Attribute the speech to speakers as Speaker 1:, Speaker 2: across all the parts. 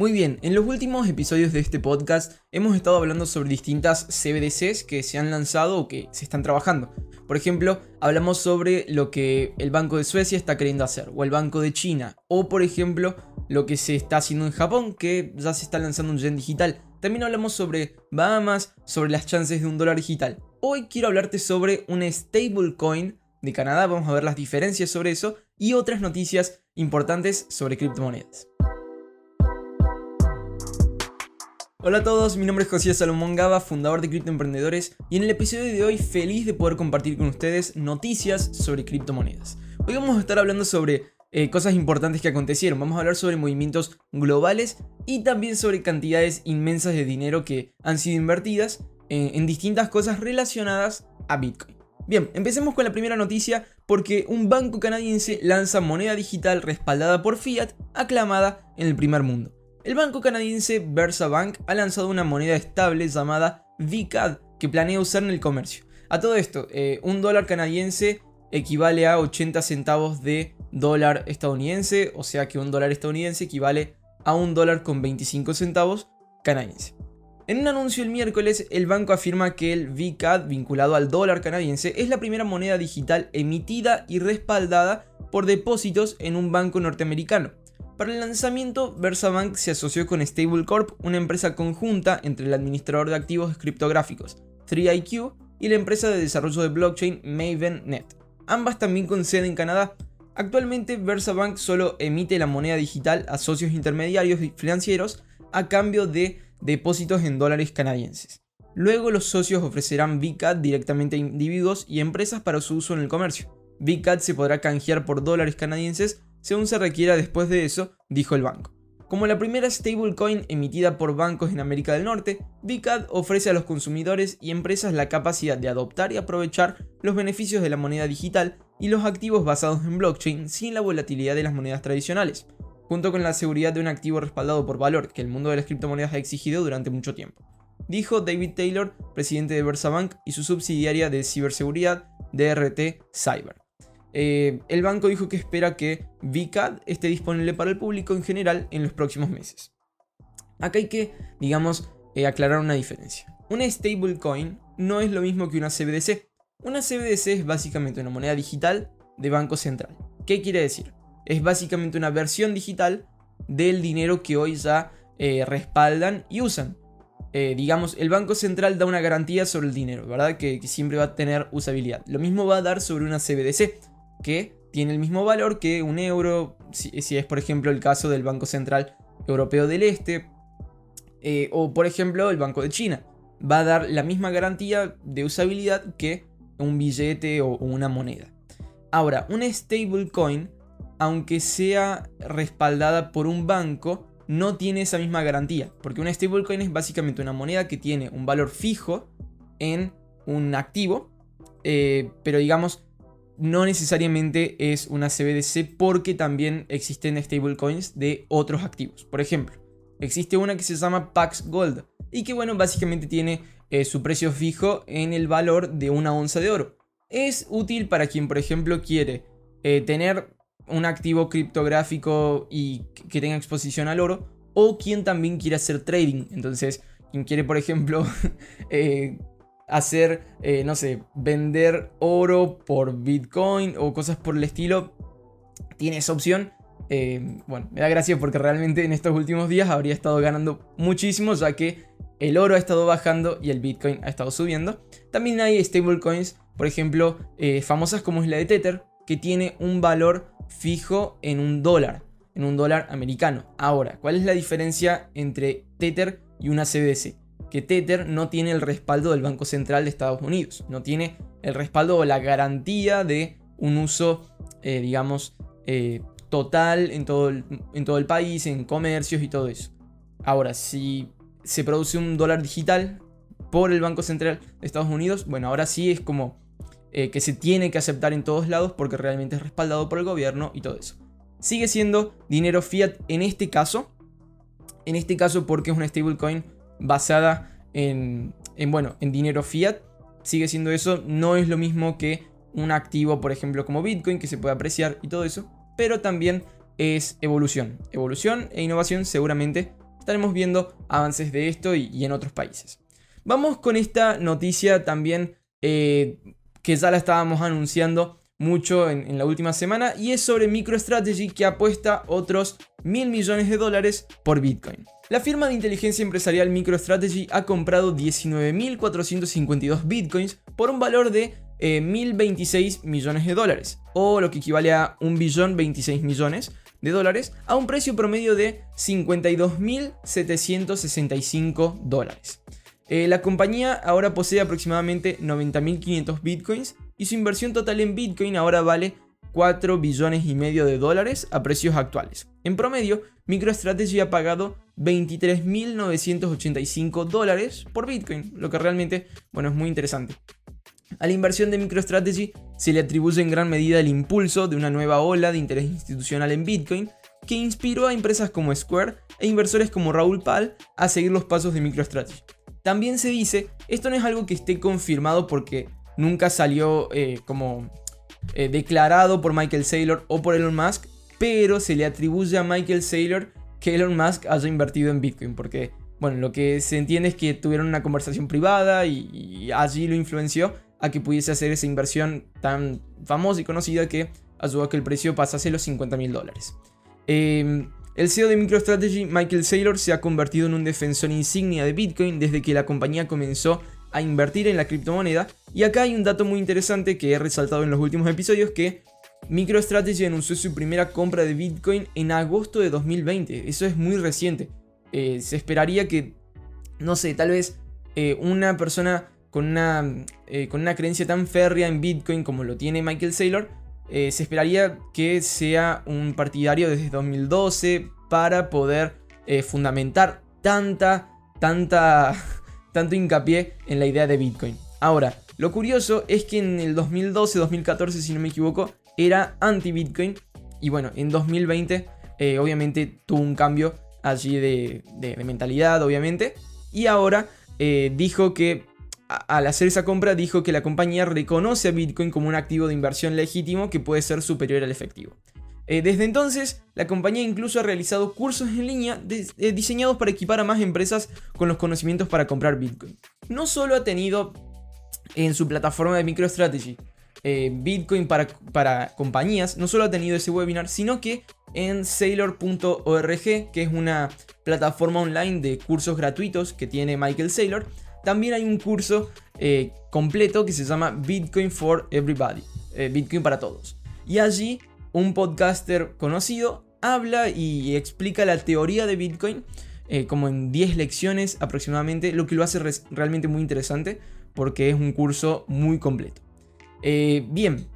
Speaker 1: Muy bien, en los últimos episodios de este podcast hemos estado hablando sobre distintas CBDCs que se han lanzado o que se están trabajando. Por ejemplo, hablamos sobre lo que el Banco de Suecia está queriendo hacer, o el Banco de China, o por ejemplo, lo que se está haciendo en Japón, que ya se está lanzando un yen digital. También hablamos sobre Bahamas, sobre las chances de un dólar digital. Hoy quiero hablarte sobre un stablecoin de Canadá, vamos a ver las diferencias sobre eso y otras noticias importantes sobre criptomonedas. Hola a todos, mi nombre es José Salomón Gaba, fundador de Criptoemprendedores, y en el episodio de hoy feliz de poder compartir con ustedes noticias sobre criptomonedas. Hoy vamos a estar hablando sobre eh, cosas importantes que acontecieron, vamos a hablar sobre movimientos globales y también sobre cantidades inmensas de dinero que han sido invertidas en, en distintas cosas relacionadas a Bitcoin. Bien, empecemos con la primera noticia porque un banco canadiense lanza moneda digital respaldada por fiat aclamada en el primer mundo. El banco canadiense VersaBank ha lanzado una moneda estable llamada VCAD que planea usar en el comercio. A todo esto, eh, un dólar canadiense equivale a 80 centavos de dólar estadounidense, o sea que un dólar estadounidense equivale a un dólar con 25 centavos canadiense. En un anuncio el miércoles, el banco afirma que el VCAD vinculado al dólar canadiense es la primera moneda digital emitida y respaldada por depósitos en un banco norteamericano. Para el lanzamiento, VersaBank se asoció con Stablecorp, una empresa conjunta entre el administrador de activos criptográficos 3IQ y la empresa de desarrollo de blockchain MavenNet, ambas también con sede en Canadá. Actualmente, VersaBank solo emite la moneda digital a socios intermediarios financieros a cambio de depósitos en dólares canadienses. Luego los socios ofrecerán VCAD directamente a individuos y empresas para su uso en el comercio. VCAD se podrá canjear por dólares canadienses según se requiera después de eso, dijo el banco. Como la primera stablecoin emitida por bancos en América del Norte, VCAD ofrece a los consumidores y empresas la capacidad de adoptar y aprovechar los beneficios de la moneda digital y los activos basados en blockchain sin la volatilidad de las monedas tradicionales, junto con la seguridad de un activo respaldado por valor que el mundo de las criptomonedas ha exigido durante mucho tiempo. Dijo David Taylor, presidente de VersaBank y su subsidiaria de ciberseguridad, DRT Cyber. Eh, el banco dijo que espera que VCAD esté disponible para el público en general en los próximos meses. Acá hay que, digamos, eh, aclarar una diferencia. Una stablecoin no es lo mismo que una CBDC. Una CBDC es básicamente una moneda digital de banco central. ¿Qué quiere decir? Es básicamente una versión digital del dinero que hoy ya eh, respaldan y usan. digamos, el Banco Central da una garantía sobre el dinero, ¿verdad? Que, que, siempre va a tener usabilidad. Lo mismo va a dar sobre una CBDC que tiene el mismo valor que un euro, si, es por ejemplo el caso del Banco Central Europeo del Este, eh, o por ejemplo el Banco de China. Va a dar la misma garantía de usabilidad que un billete o una moneda. Ahora, una stablecoin, aunque sea respaldada por un banco, no tiene esa misma garantía, porque una stablecoin es básicamente una moneda que tiene un valor fijo en un activo, eh, pero digamos no necesariamente es una CBDC porque también existen stablecoins de otros activos. Por ejemplo, existe una que se llama Pax Gold y que bueno, básicamente tiene eh, su precio fijo en el valor de una onza de oro. Es útil para quien, por ejemplo, quiere eh, tener un activo criptográfico y que tenga exposición al oro o quien también quiere hacer trading. Entonces, quien quiere, por ejemplo, eh, hacer, eh, no sé, vender oro por Bitcoin o cosas por el estilo, tiene esa opción. Eh, bueno, me da gracia porque realmente en estos últimos días habría estado ganando muchísimo ya que el oro ha estado bajando y el Bitcoin ha estado subiendo. También hay stablecoins, por ejemplo, eh, famosas como es la de Tether, que tiene un valor fijo en un dólar, en un dólar americano. Ahora, ¿cuál es la diferencia entre Tether y una CBDC? Que Tether no tiene el respaldo del Banco Central de Estados Unidos, no tiene el respaldo o la garantía de un uso, eh, digamos, eh, total en todo, el, en todo el país, en comercios y todo eso. Ahora, si se produce un dólar digital por el Banco Central de Estados Unidos, bueno, ahora sí es como eh, que se tiene que aceptar en todos lados porque realmente es respaldado por el gobierno y todo eso. Sigue siendo dinero fiat en este caso, en este caso porque es una stablecoin basada en, bueno, en dinero fiat. Sigue siendo eso, no es lo mismo que un activo, por ejemplo, como Bitcoin, que se puede apreciar y todo eso, pero también es evolución. Evolución e innovación seguramente estaremos viendo avances de esto y, en otros países. Vamos con esta noticia también eh, que ya la estábamos anunciando mucho en, la última semana y es sobre MicroStrategy que apuesta otros mil millones de dólares por Bitcoin. La firma de inteligencia empresarial MicroStrategy ha comprado 19.452 Bitcoins por un valor de 1.026 eh, millones de dólares, o lo que equivale a 1.026 millones de dólares, a un precio promedio de 52.765 dólares. Eh, la compañía ahora posee aproximadamente 90.500 bitcoins y su inversión total en bitcoin ahora vale 4 billones y medio de dólares a precios actuales. En promedio, MicroStrategy ha pagado 23.985 dólares por bitcoin, lo que realmente, bueno, es muy interesante. A la inversión de MicroStrategy se le atribuye en gran medida el impulso de una nueva ola de interés institucional en Bitcoin que inspiró a empresas como Square e inversores como Raúl Pal a seguir los pasos de MicroStrategy. También se dice, esto no es algo que esté confirmado porque nunca salió eh, como eh, declarado por Michael Saylor o por Elon Musk, pero se le atribuye a Michael Saylor que Elon Musk haya invertido en Bitcoin, porque, bueno, lo que se entiende es que tuvieron una conversación privada y, allí lo influenció a que pudiese hacer esa inversión tan famosa y conocida que ayudó a que el precio pasase los 50 mil dólares. Eh, el CEO de MicroStrategy, Michael Saylor, se ha convertido en un defensor insignia de Bitcoin desde que la compañía comenzó a invertir en la criptomoneda. Y acá hay un dato muy interesante que he resaltado en los últimos episodios que MicroStrategy anunció su primera compra de Bitcoin en agosto de 2020. Eso es muy reciente. Eh, se esperaría que, no sé, tal vez eh, una persona con una, eh, con una creencia tan férrea en Bitcoin como lo tiene Michael Saylor se esperaría que sea un partidario desde 2012 para poder fundamentar tanta, tanta, tanto hincapié en la idea de Bitcoin. Ahora, lo curioso es que en el 2012-2014, si no me equivoco, era anti-Bitcoin. Y bueno, en 2020 eh, obviamente tuvo un cambio allí de, de mentalidad, obviamente. Y ahora dijo que al hacer esa compra dijo que la compañía reconoce a Bitcoin como un activo de inversión legítimo que puede ser superior al efectivo. Eh, desde entonces, la compañía incluso ha realizado cursos en línea eh, diseñados para equipar a más empresas con los conocimientos para comprar Bitcoin. No solo ha tenido en su plataforma de MicroStrategy eh, Bitcoin para, para compañías, no solo ha tenido ese webinar, sino que en Sailor.org, que es una plataforma online de cursos gratuitos que tiene Michael Saylor, también hay un curso completo que se llama Bitcoin for Everybody, Bitcoin para todos. Y allí un podcaster conocido habla y explica la teoría de Bitcoin eh, como en 10 lecciones aproximadamente, lo que lo hace realmente muy interesante porque es un curso muy completo. bien,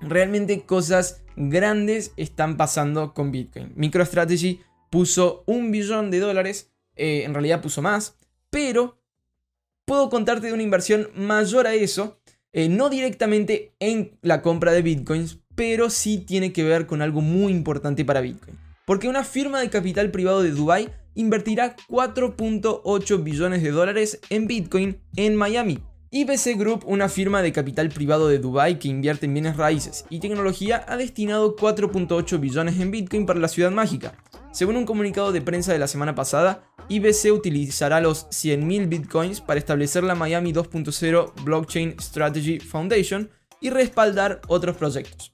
Speaker 1: realmente cosas grandes están pasando con Bitcoin. MicroStrategy puso un billón de dólares, en realidad puso más, pero puedo contarte de una inversión mayor a eso, eh, no directamente en la compra de bitcoins, pero sí tiene que ver con algo muy importante para Bitcoin. Porque una firma de capital privado de Dubai invertirá 4.8 billones de dólares en Bitcoin en Miami. IBC Group, una firma de capital privado de Dubai que invierte en bienes raíces y tecnología, ha destinado 4.8 billones en Bitcoin para la ciudad mágica. Según un comunicado de prensa de la semana pasada, IBC utilizará los 100.000 bitcoins para establecer la Miami 2.0 Blockchain Strategy Foundation y respaldar otros proyectos.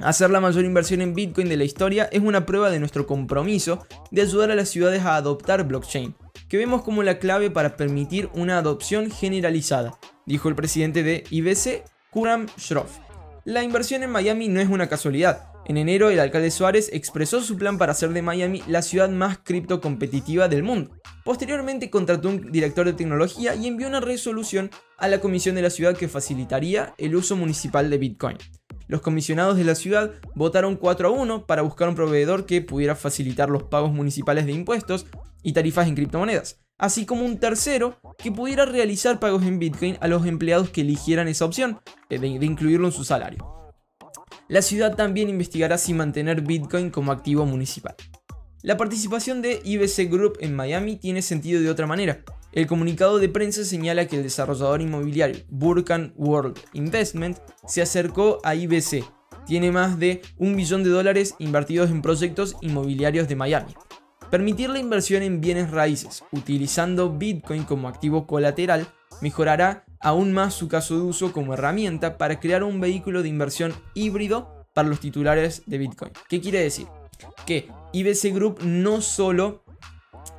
Speaker 1: Hacer la mayor inversión en Bitcoin de la historia es una prueba de nuestro compromiso de ayudar a las ciudades a adoptar blockchain, que vemos como la clave para permitir una adopción generalizada, dijo el presidente de IBC, Kuram Shroff. La inversión en Miami no es una casualidad, en enero, el alcalde Suárez expresó su plan para hacer de Miami la ciudad más cripto competitiva del mundo. Posteriormente contrató un director de tecnología y envió una resolución a la comisión de la ciudad que facilitaría el uso municipal de Bitcoin. Los comisionados de la ciudad votaron 4 a 1 para buscar un proveedor que pudiera facilitar los pagos municipales de impuestos y tarifas en criptomonedas, así como un tercero que pudiera realizar pagos en Bitcoin a los empleados que eligieran esa opción, eh, de, incluirlo en su salario. La ciudad también investigará si mantener Bitcoin como activo municipal. La participación de IBC Group en Miami tiene sentido de otra manera. El comunicado de prensa señala que el desarrollador inmobiliario Burkan World Investment se acercó a IBC. Tiene más de un billón de dólares invertidos en proyectos inmobiliarios de Miami. Permitir la inversión en bienes raíces utilizando Bitcoin como activo colateral mejorará aún más su caso de uso como herramienta para crear un vehículo de inversión híbrido para los titulares de Bitcoin. ¿Qué quiere decir? Que IBC Group no solo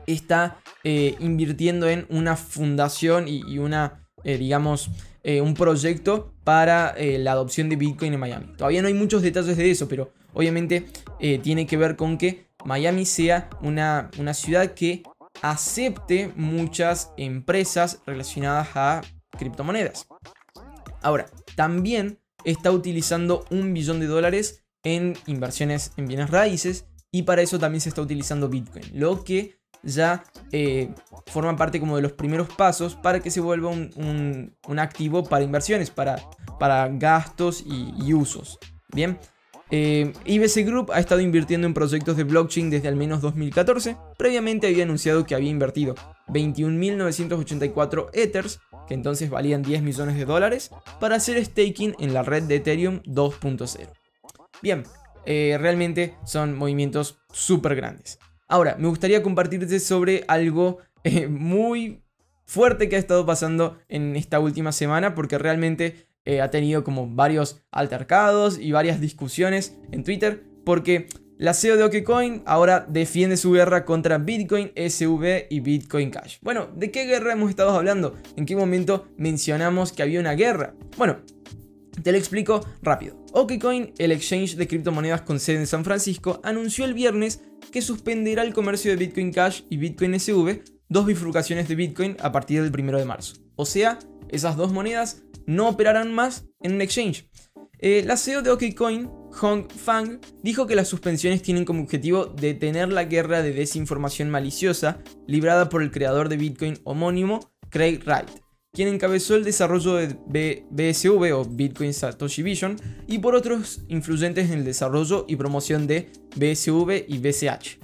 Speaker 1: está eh, invirtiendo en una fundación y, una, eh, digamos, eh, un proyecto para la adopción de Bitcoin en Miami. Todavía no hay muchos detalles de eso, pero obviamente tiene que ver con que Miami sea una, una ciudad que acepte muchas empresas relacionadas a criptomonedas. Ahora, también está utilizando un billón de dólares en inversiones en bienes raíces y para eso también se está utilizando Bitcoin, lo que ya eh, forma parte como de los primeros pasos para que se vuelva un, activo para inversiones, para, para gastos y, usos. Bien, eh, IBC Group ha estado invirtiendo en proyectos de blockchain desde al menos 2014. Previamente había anunciado que había invertido 21.984 Ethers, que entonces valían 10 millones de dólares, para hacer staking en la red de Ethereum 2.0. Bien, eh, realmente son movimientos súper grandes. Ahora, me gustaría compartirte sobre algo eh, muy fuerte que ha estado pasando en esta última semana, porque realmente eh, ha tenido como varios altercados y varias discusiones en Twitter, porque la CEO de OKCoin ahora defiende su guerra contra Bitcoin SV y Bitcoin Cash. Bueno, ¿de qué guerra hemos estado hablando? ¿En qué momento mencionamos que había una guerra? Bueno, te lo explico rápido. OKCoin, el exchange de criptomonedas con sede en San Francisco, anunció el viernes que suspenderá el comercio de Bitcoin Cash y Bitcoin SV, dos bifurcaciones de Bitcoin a partir del 1 de marzo. O sea, esas dos monedas no operarán más en un exchange. Eh, la CEO de OKCoin, Hong Fang, dijo que las suspensiones tienen como objetivo detener la guerra de desinformación maliciosa librada por el creador de Bitcoin homónimo, Craig Wright, quien encabezó el desarrollo de BSV o Bitcoin Satoshi Vision y por otros influyentes en el desarrollo y promoción de BSV y BCH.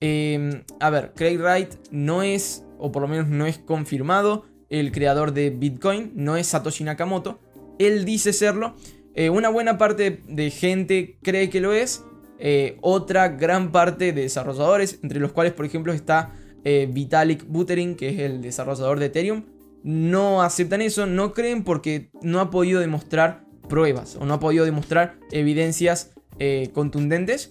Speaker 1: Em, a ver, Craig Wright no es, o por lo menos no es confirmado, el creador de Bitcoin, no es Satoshi Nakamoto. Él dice serlo. Eh, una buena parte de gente cree que lo es. Eh, otra gran parte de desarrolladores, entre los cuales por ejemplo está eh, Vitalik Buterin, que es el desarrollador de Ethereum, no aceptan eso, no creen porque no ha podido demostrar pruebas o no ha podido demostrar evidencias contundentes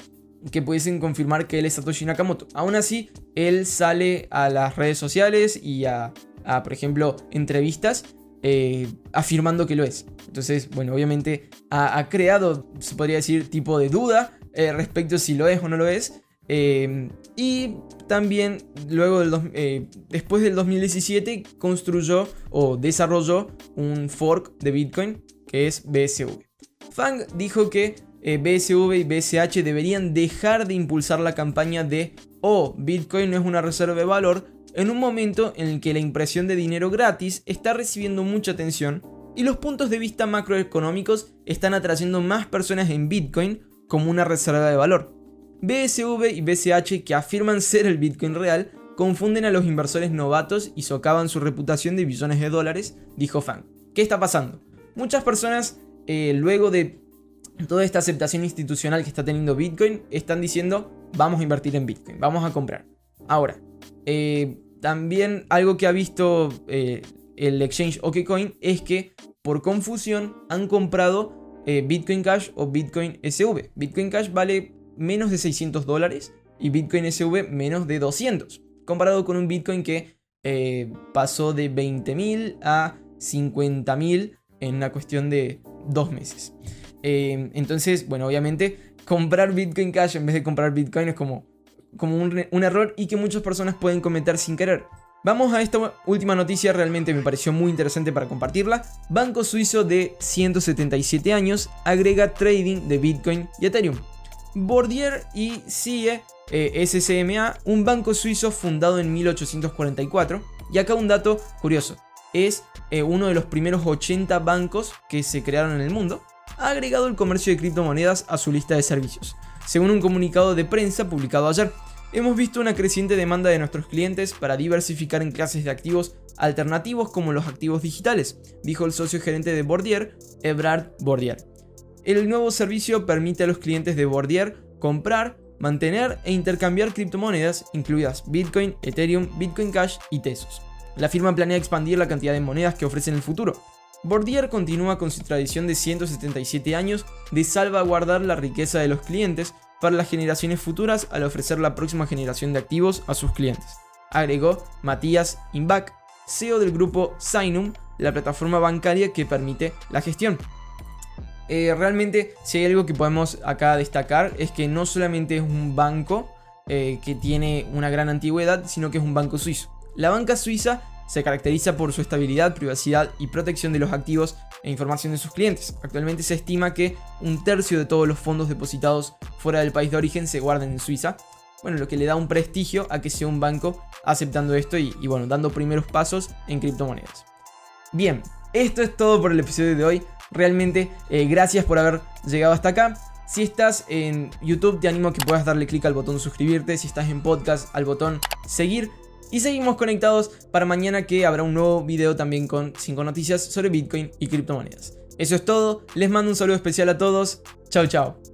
Speaker 1: que pudiesen confirmar que él es Satoshi Nakamoto. Aún así, él sale a las redes sociales y a a, por ejemplo, entrevistas eh, afirmando que lo es. Entonces, bueno, obviamente ha, creado, se podría decir, tipo de duda eh, respecto si lo es o no lo es. Eh, y también luego del después del 2017 construyó o desarrolló un fork de Bitcoin que es BSV. Fang dijo que BSV y BSH deberían dejar de impulsar la campaña de oh, Bitcoin no es una reserva de valor, en un momento en el que la impresión de dinero gratis está recibiendo mucha atención y los puntos de vista macroeconómicos están atrayendo más personas en Bitcoin como una reserva de valor. BSV y BCH, que afirman ser el Bitcoin real, confunden a los inversores novatos y socavan su reputación de billones de dólares, dijo Fang. ¿Qué está pasando? Muchas personas, eh, luego de toda esta aceptación institucional que está teniendo Bitcoin, están diciendo, vamos a invertir en Bitcoin, vamos a comprar. Ahora, eh, también algo que ha visto eh, el exchange OKCoin es que por confusión han comprado Bitcoin Cash o Bitcoin SV. Bitcoin Cash vale menos de 600 dólares y Bitcoin SV menos de 200. Comparado con un Bitcoin que pasó de 20.000 a 50.000 en una cuestión de dos meses. entonces, bueno, obviamente comprar Bitcoin Cash en vez de comprar Bitcoin es como como un, error y que muchas personas pueden cometer sin querer. Vamos a esta última noticia, realmente me pareció muy interesante para compartirla. Banco suizo de 177 años agrega trading de Bitcoin y Ethereum. Bordier y CIE eh, SCMA, un banco suizo fundado en 1844. Y acá un dato curioso, es eh, uno de los primeros 80 bancos que se crearon en el mundo. Ha agregado el comercio de criptomonedas a su lista de servicios. Según un comunicado de prensa publicado ayer, hemos visto una creciente demanda de nuestros clientes para diversificar en clases de activos alternativos como los activos digitales, dijo el socio gerente de Bordier, Ebrard Bordier. El nuevo servicio permite a los clientes de Bordier comprar, mantener e intercambiar criptomonedas, incluidas Bitcoin, Ethereum, Bitcoin Cash y Tesos. La firma planea expandir la cantidad de monedas que ofrece en el futuro. Bordier continúa con su tradición de 177 años de salvaguardar la riqueza de los clientes para las generaciones futuras al ofrecer la próxima generación de activos a sus clientes, agregó Matías Imbach, CEO del grupo Sinum, la plataforma bancaria que permite la gestión. Eh, realmente, si hay algo que podemos acá destacar, es que no solamente es un banco eh, que tiene una gran antigüedad, sino que es un banco suizo. La banca suiza se caracteriza por su estabilidad, privacidad y protección de los activos e información de sus clientes. Actualmente se estima que un tercio de todos los fondos depositados fuera del país de origen se guardan en Suiza. Bueno, lo que le da un prestigio a que sea un banco aceptando esto y, bueno, dando primeros pasos en criptomonedas. Bien, esto es todo por el episodio de hoy. Realmente, eh, gracias por haber llegado hasta acá. Si estás en YouTube, te animo a que puedas darle clic al botón suscribirte. Si estás en podcast, al botón seguir. Y seguimos conectados para mañana que habrá un nuevo video también con 5 noticias sobre Bitcoin y criptomonedas. Eso es todo, les mando un saludo especial a todos, chao chao.